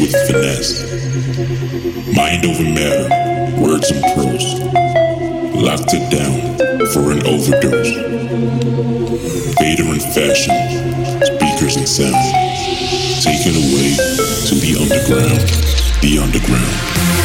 with finesse. Mind over matter, words and prose. Locked it down for an overdose. Vader in fashion, speakers and sound. Taken away to the underground, the underground.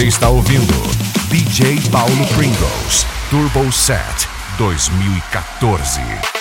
Você está ouvindo DJ Paulo Pringles Turbo Set 2014.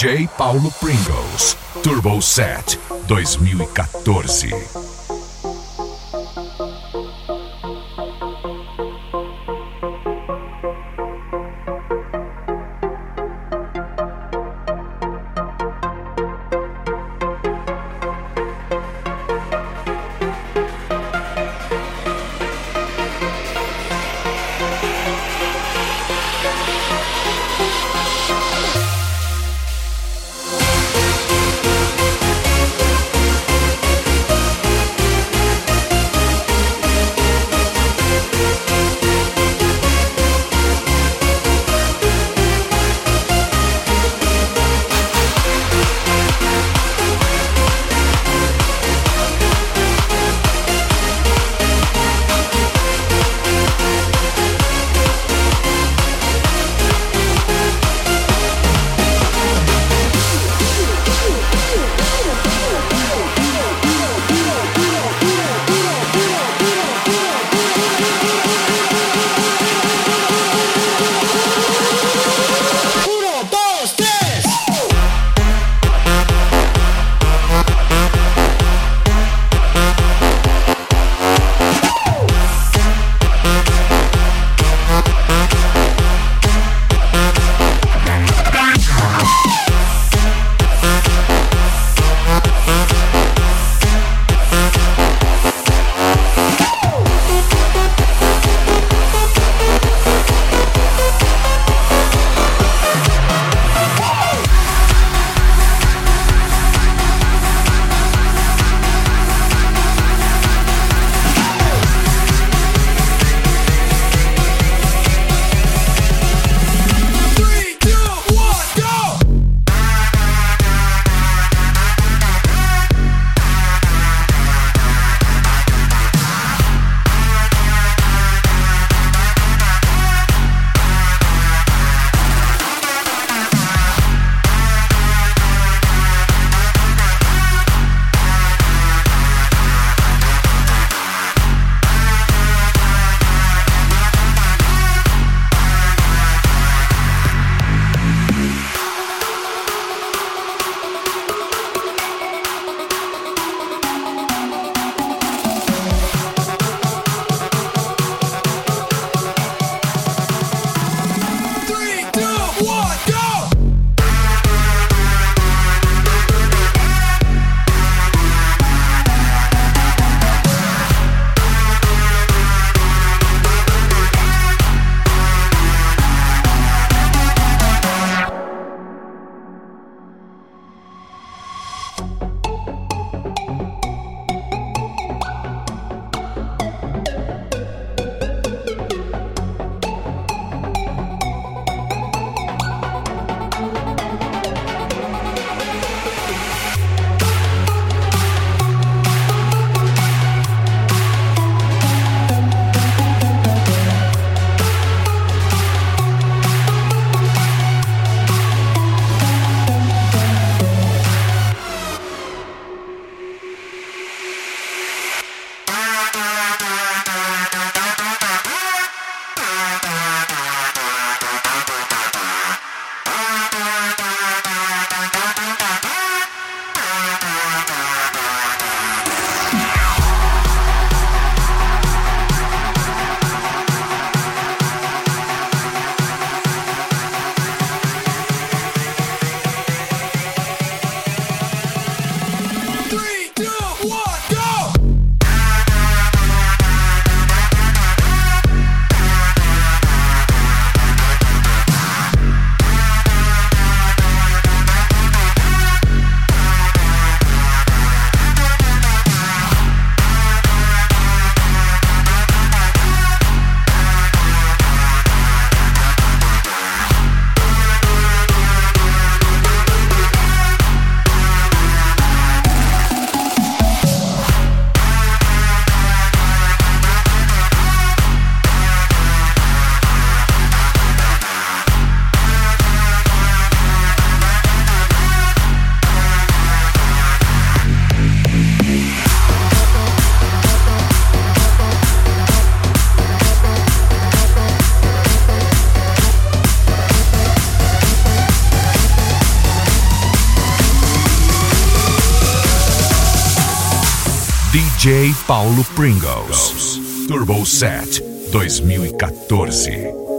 DJ Paulo Pringles, Turbo Set 2014. Pringles. Turbo Set 2014.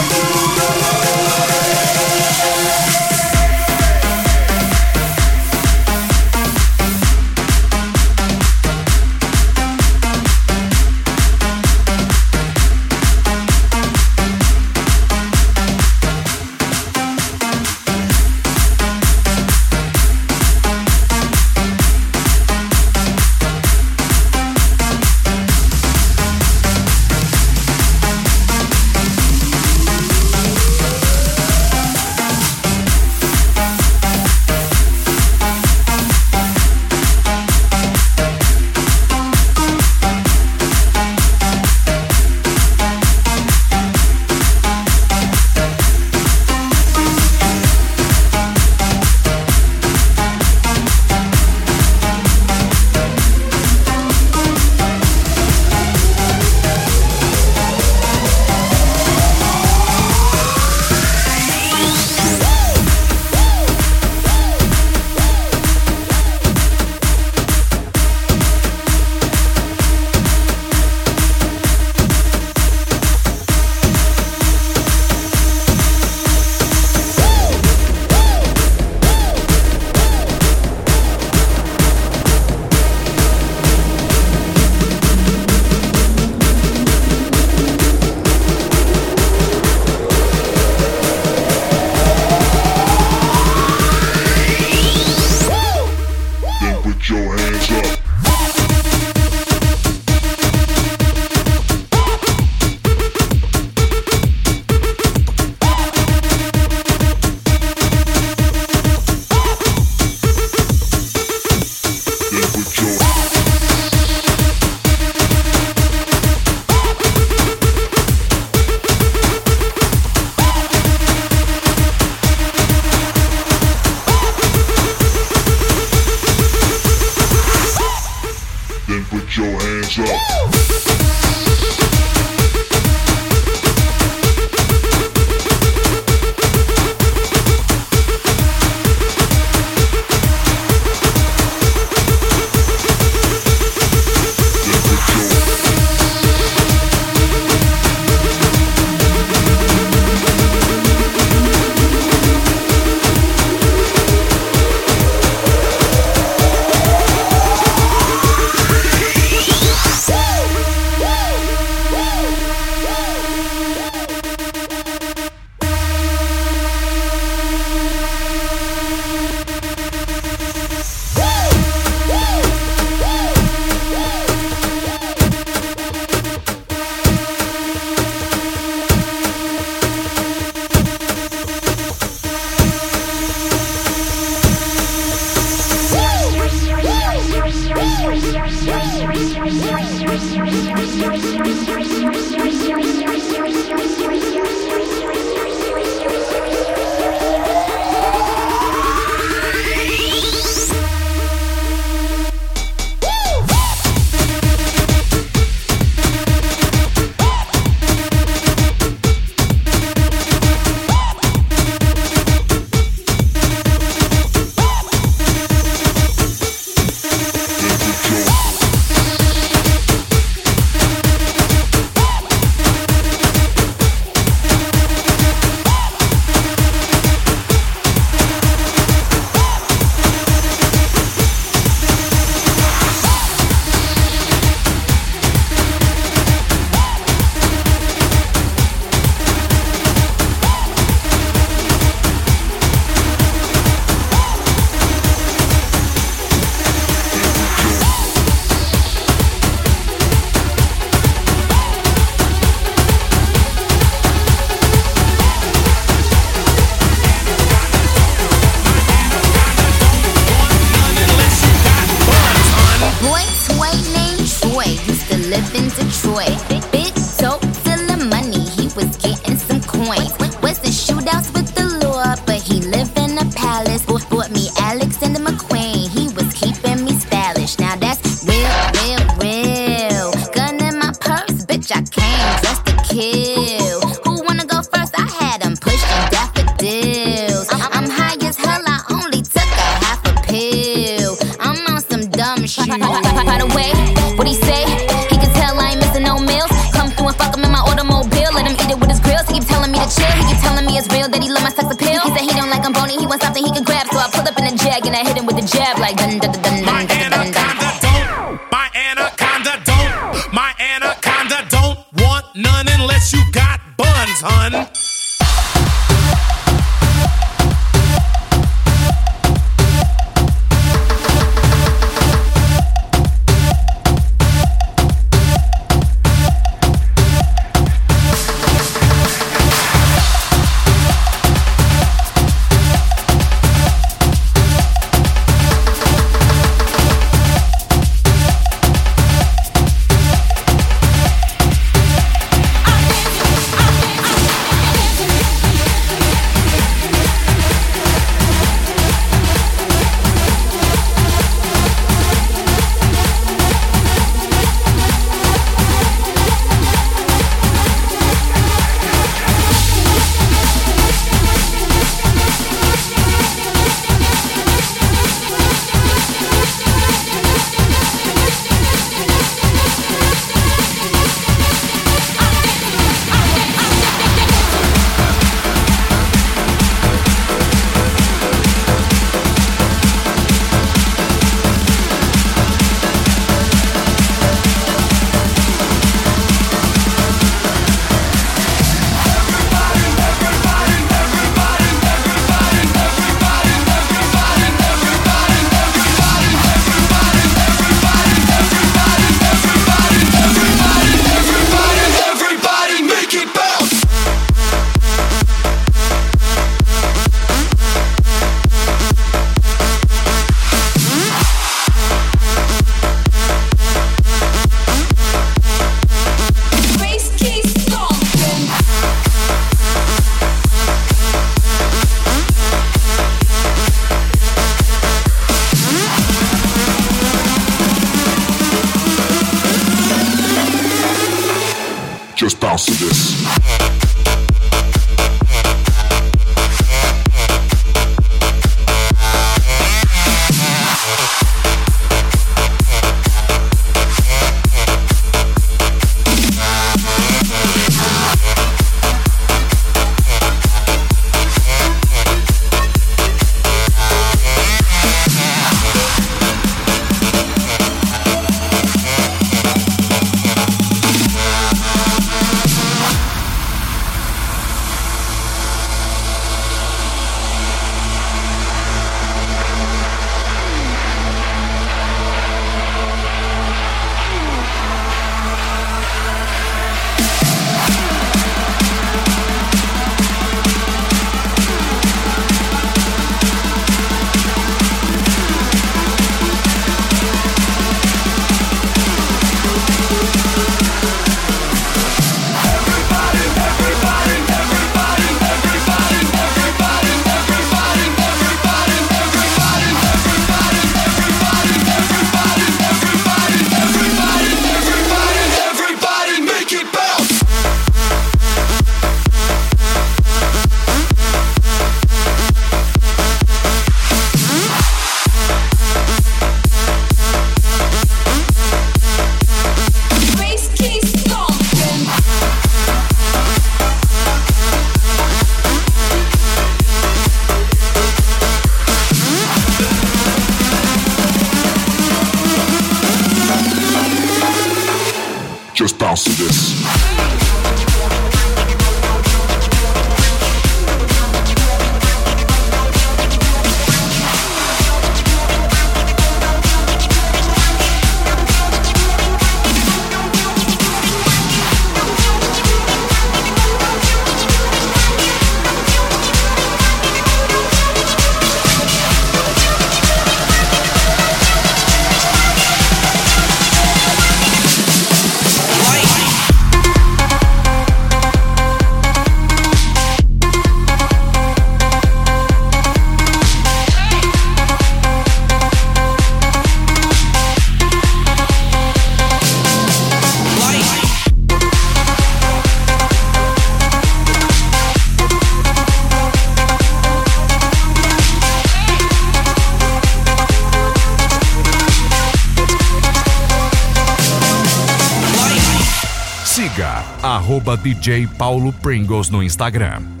DJ Paulo Pringles no Instagram.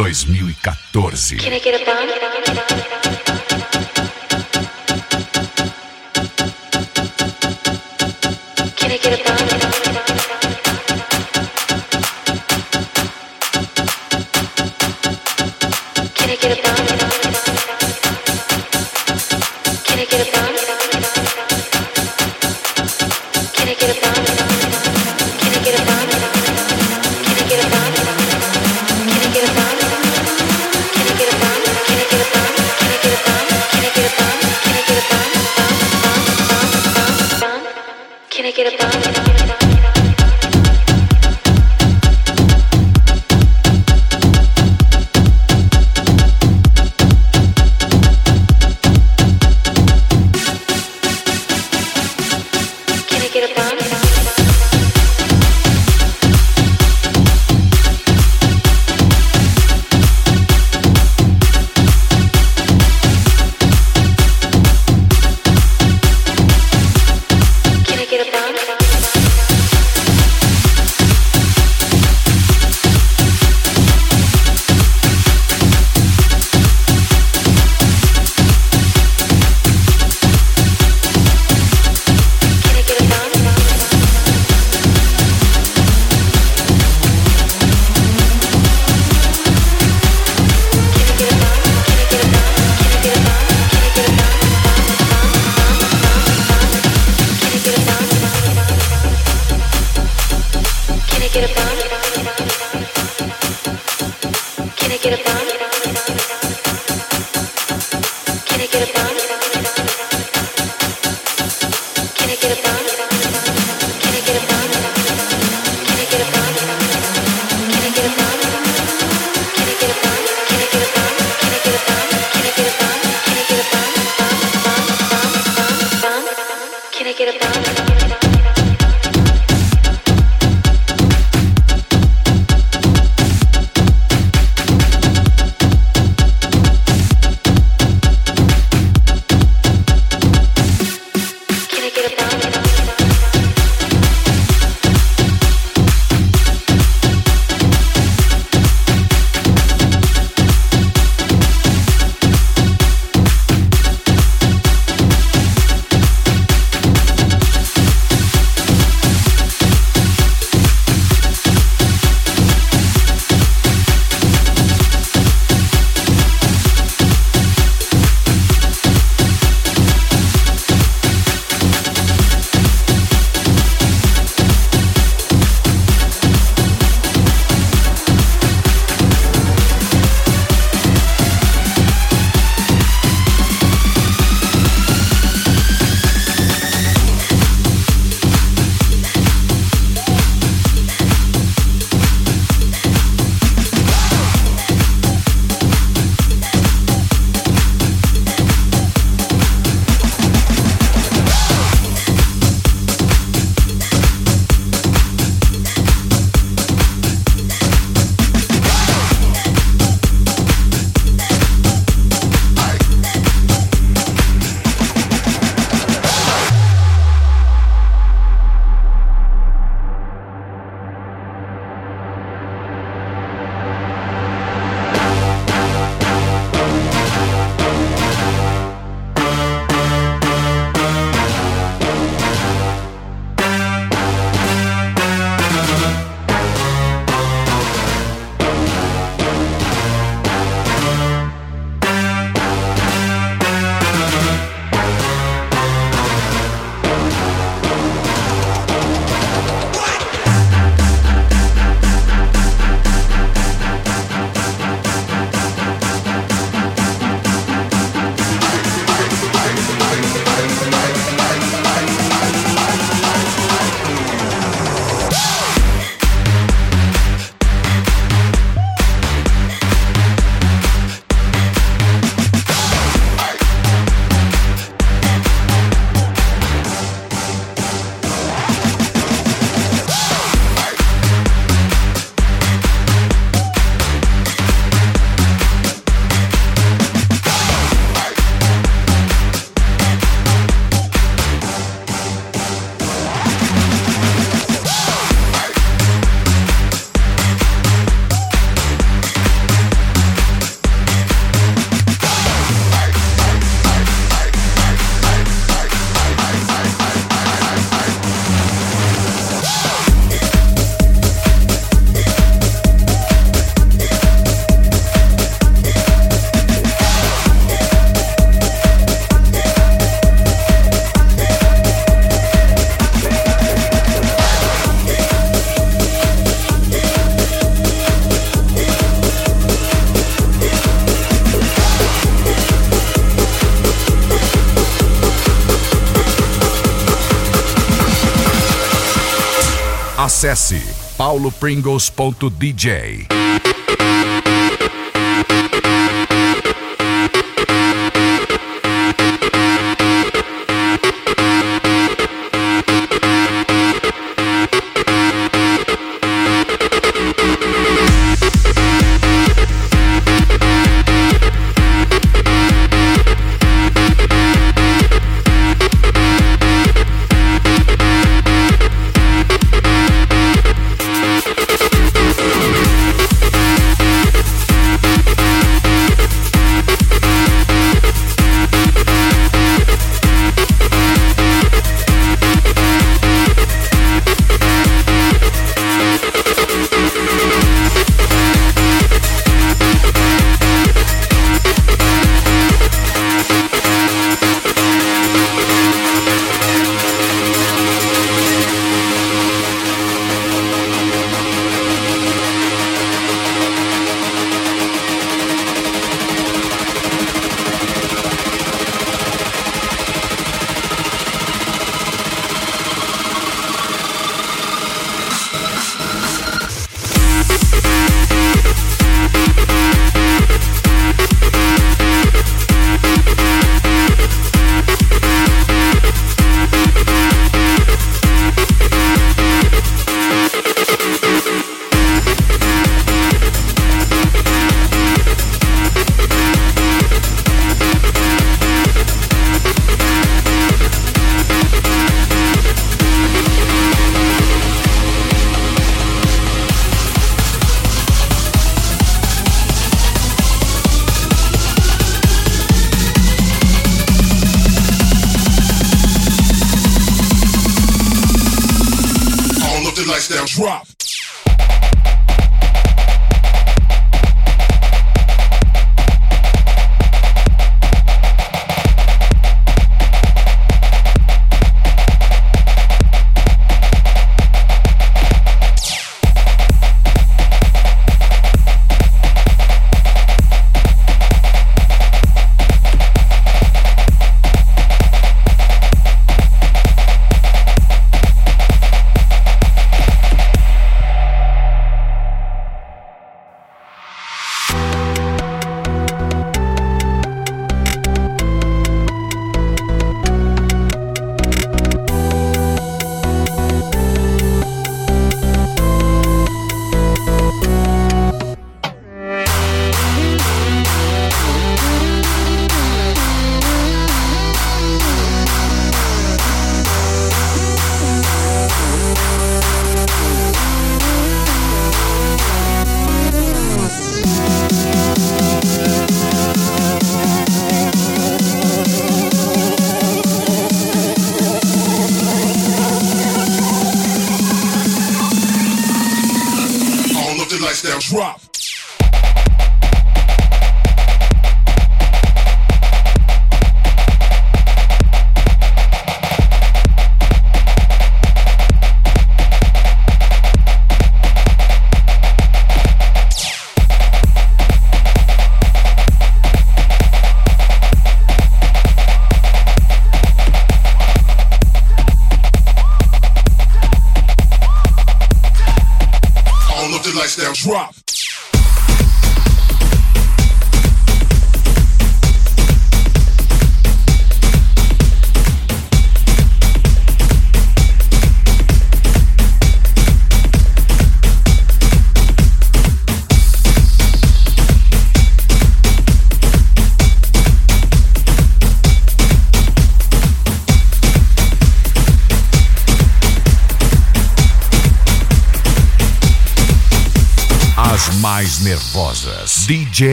2014. Can I get a Can Can I get a bone? Acesse paulopringles.dj.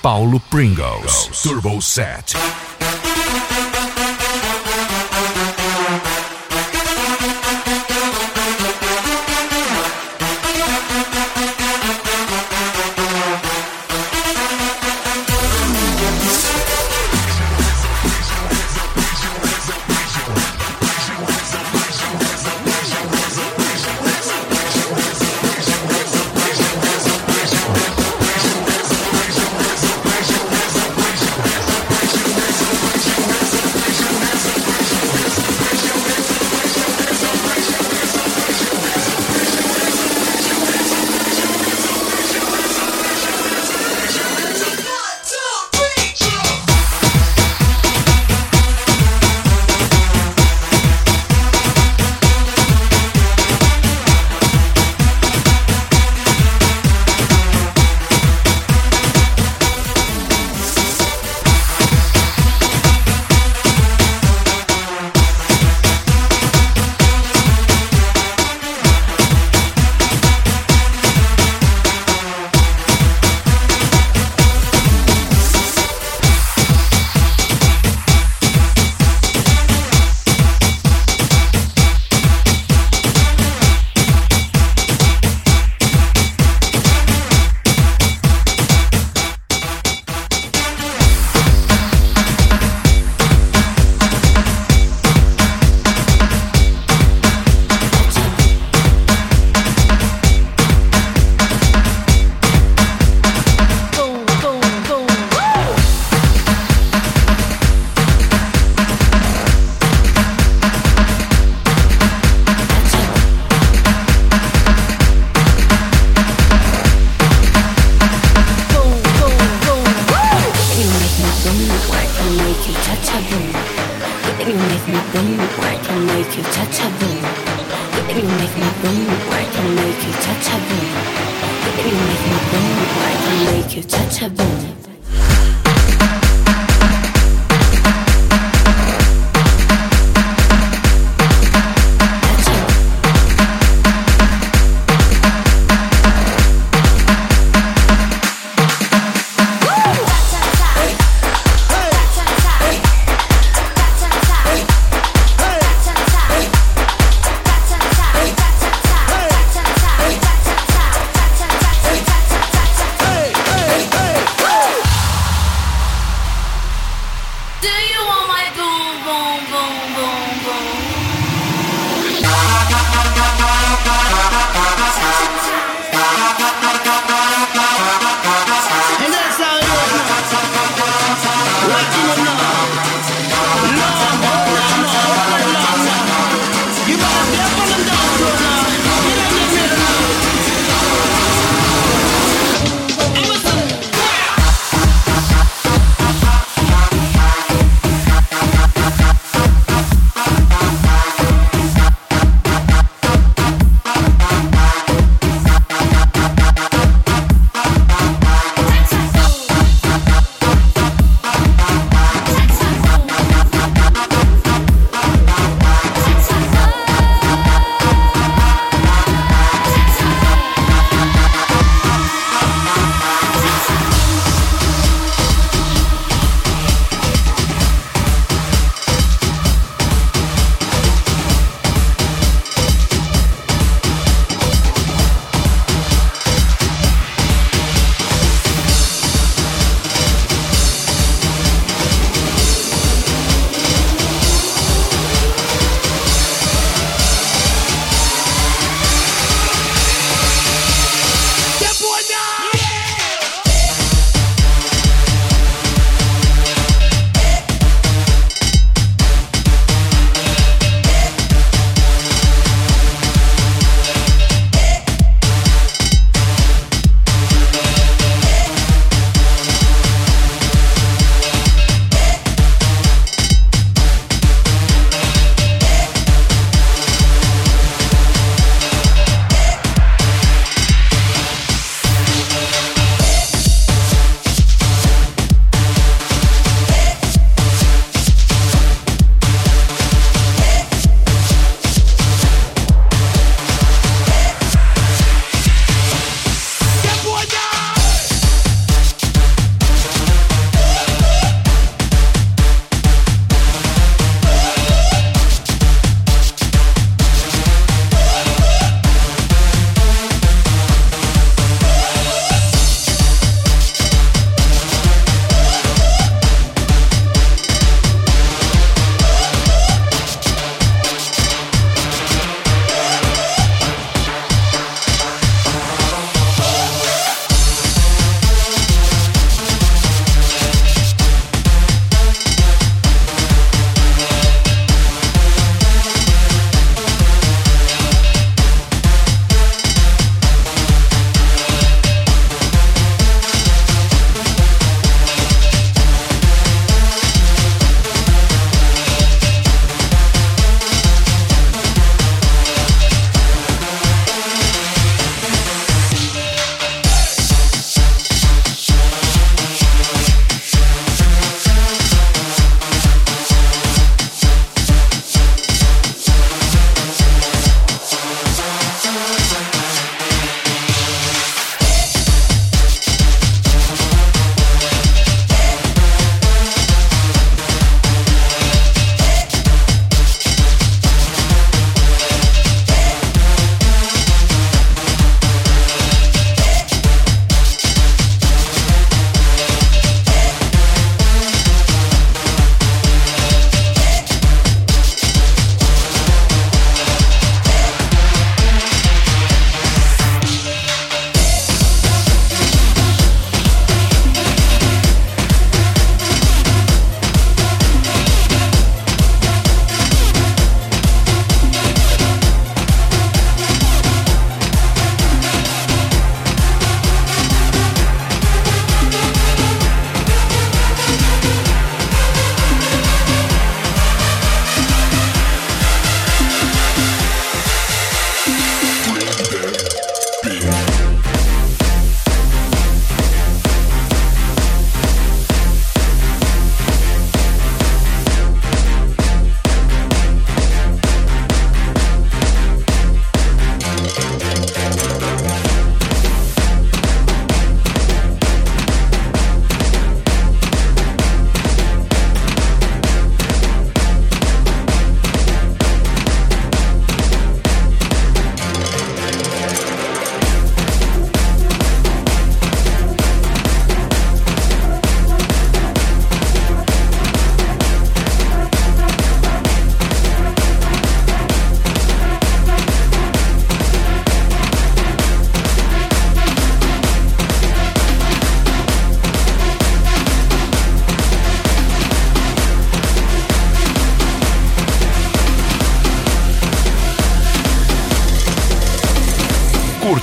Paulo Pringles. Turbo Set.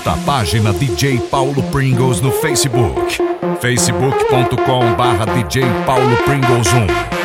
Curta a página DJ Paulo Pringles no Facebook. facebook.com barra DJ Paulo Pringles 1.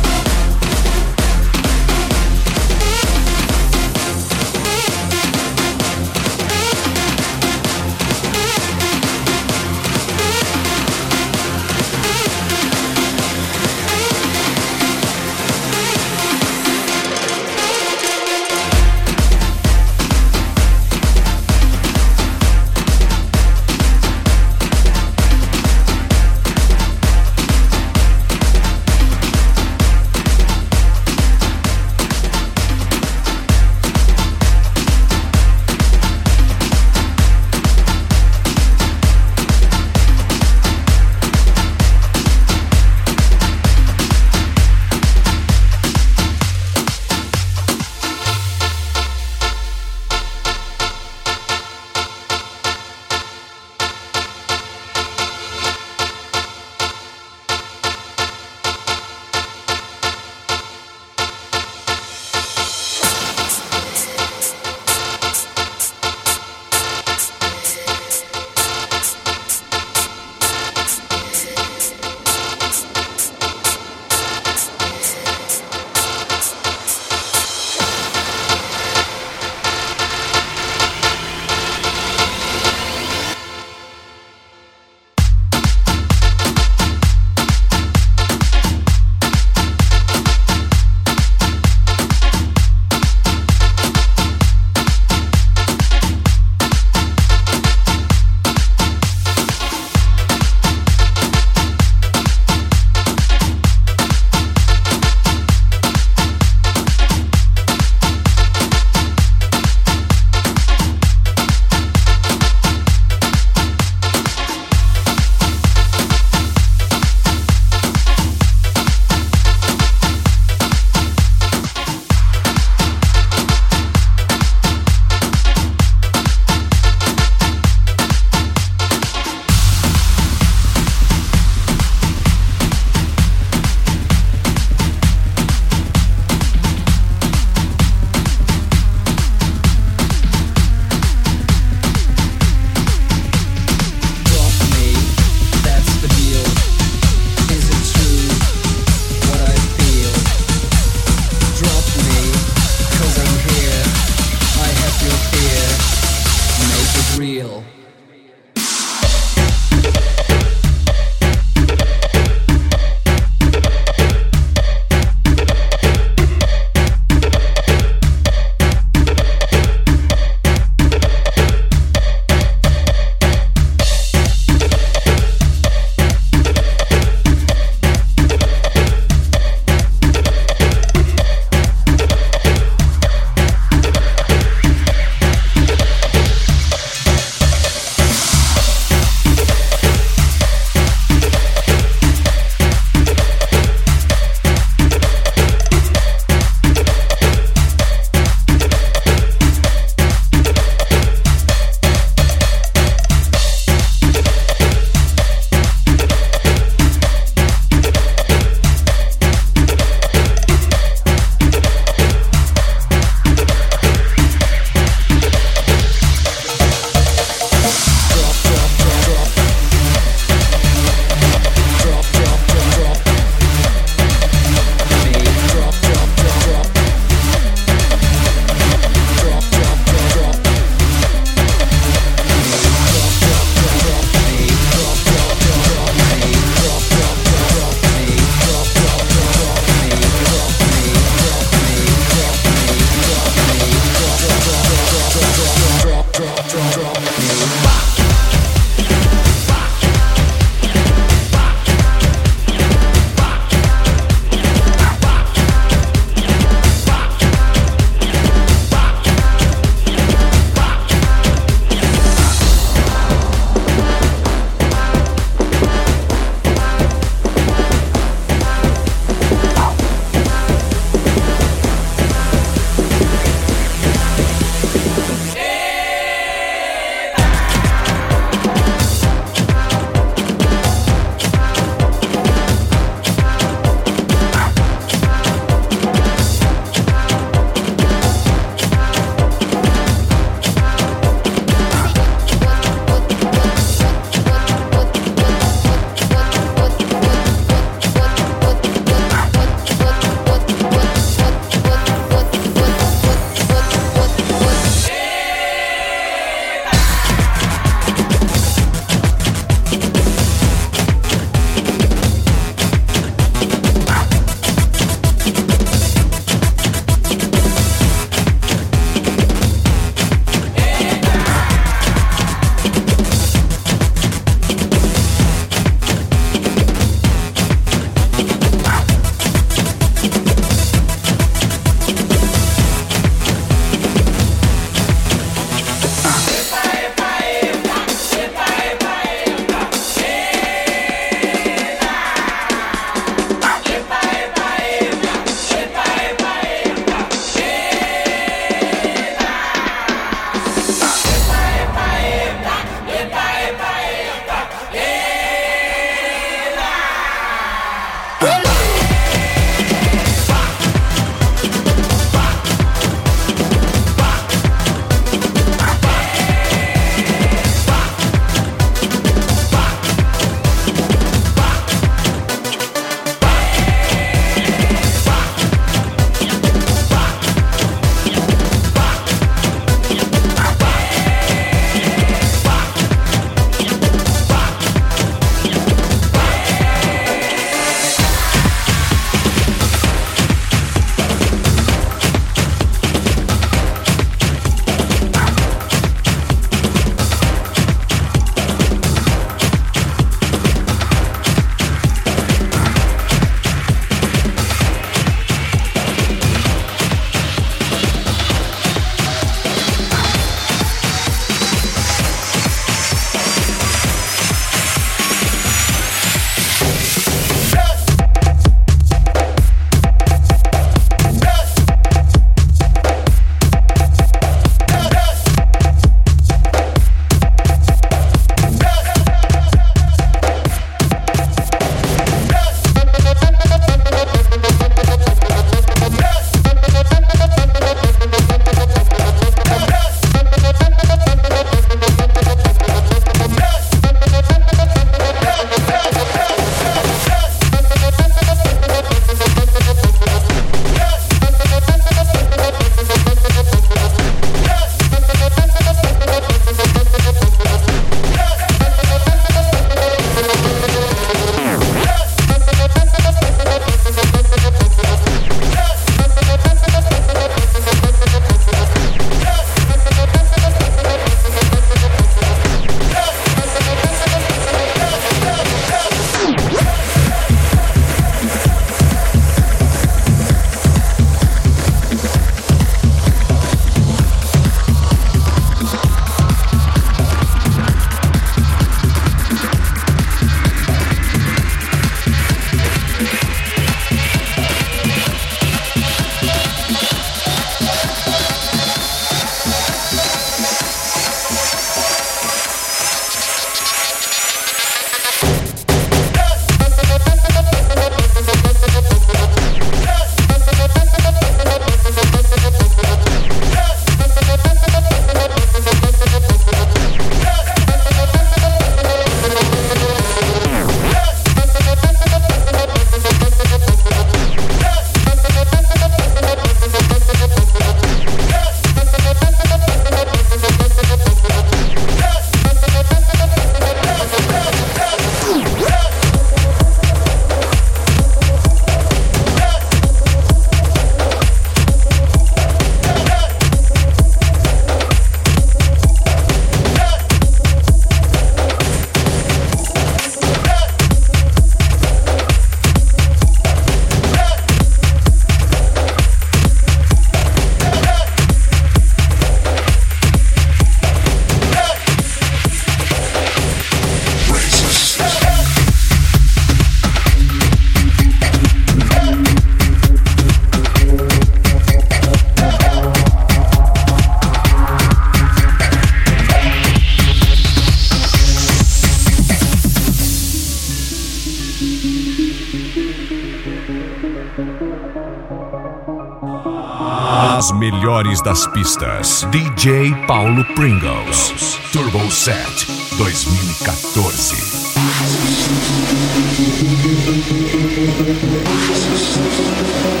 das pistas. DJ Paulo Pringles. Turbo Set 2014.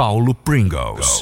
Paulo Pringles.